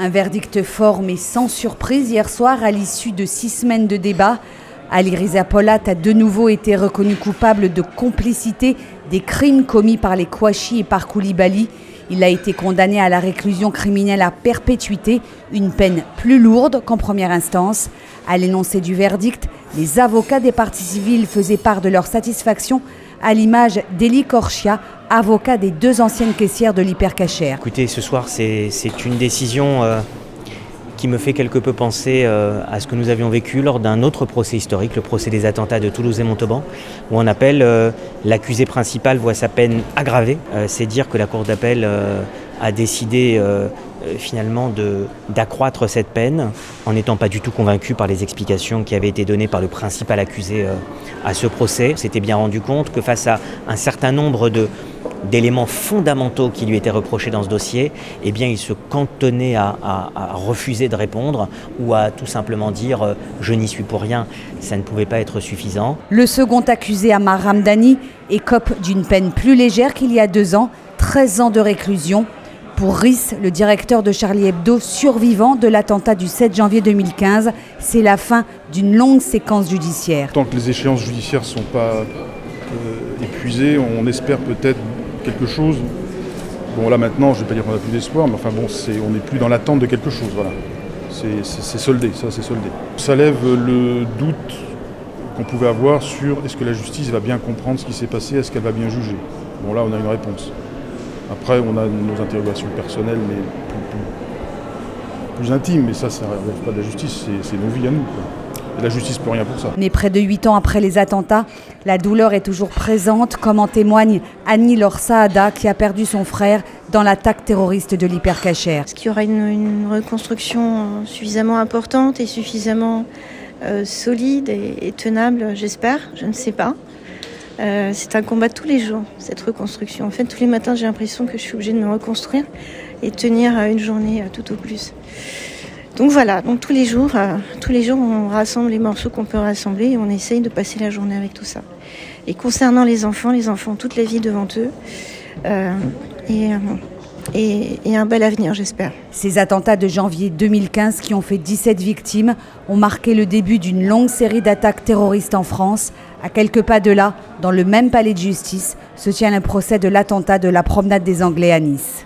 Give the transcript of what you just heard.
Un verdict fort mais sans surprise hier soir à l'issue de six semaines de débat. Ali Riza Polat a de nouveau été reconnu coupable de complicité des crimes commis par les Kouachi et par Koulibaly. Il a été condamné à la réclusion criminelle à perpétuité, une peine plus lourde qu'en première instance. À l'énoncé du verdict, les avocats des parties civiles faisaient part de leur satisfaction à l'image d'Eli Korchia, avocat des deux anciennes caissières de l'hypercachère. Écoutez, ce soir, c'est une décision euh, qui me fait quelque peu penser euh, à ce que nous avions vécu lors d'un autre procès historique, le procès des attentats de Toulouse et Montauban, où on appelle euh, l'accusé principal voit sa peine aggravée. c'est dire que la Cour d'appel a décidé finalement d'accroître cette peine en n'étant pas du tout convaincu par les explications qui avaient été données par le principal accusé euh, à ce procès. S'était bien rendu compte que face à un certain nombre d'éléments fondamentaux qui lui étaient reprochés dans ce dossier, eh bien, il se cantonnait à, refuser de répondre ou à tout simplement dire euh, je n'y suis pour rien. Ça ne pouvait pas être suffisant. Le second accusé, Amar Ramdani, écope d'une peine plus légère qu'il y a deux ans, 13 ans de réclusion pour Rhys, le directeur de Charlie Hebdo, survivant de l'attentat du 7 janvier 2015, c'est la fin d'une longue séquence judiciaire. Tant que les échéances judiciaires ne sont pas euh, épuisées, on espère peut-être quelque chose. Bon là maintenant, je ne vais pas dire qu'on n'a plus d'espoir, mais enfin bon, on n'est plus dans l'attente de quelque chose. Voilà. C'est soldé, ça c'est soldé. Ça lève le doute qu'on pouvait avoir sur est-ce que la justice va bien comprendre ce qui s'est passé, est-ce qu'elle va bien juger. Bon là on a une réponse. Après, on a nos interrogations personnelles, mais plus, intimes, mais ça, ça ne relève pas de la justice, c'est nos vies à nous. Et la justice peut rien pour ça. Mais près de huit ans après les attentats, la douleur est toujours présente, comme en témoigne Annie Lorsaada, qui a perdu son frère dans l'attaque terroriste de l'hypercachère. Est-ce qu'il y aura une, reconstruction suffisamment importante et suffisamment euh, solide et tenable? J'espère, je ne sais pas. Euh, c'est un combat tous les jours, cette reconstruction. En fait, tous les matins, j'ai l'impression que je suis obligée de me reconstruire et tenir euh, une journée euh, tout au plus. Donc voilà, donc tous les jours, tous les jours, on rassemble les morceaux qu'on peut rassembler et on essaye de passer la journée avec tout ça. Et concernant les enfants, les enfants ont toute la vie devant eux. Et un bel avenir, j'espère. Ces attentats de janvier 2015 qui ont fait 17 victimes ont marqué le début d'une longue série d'attaques terroristes en France. À quelques pas de là, dans le même palais de justice, se tient le procès de l'attentat de la promenade des Anglais à Nice.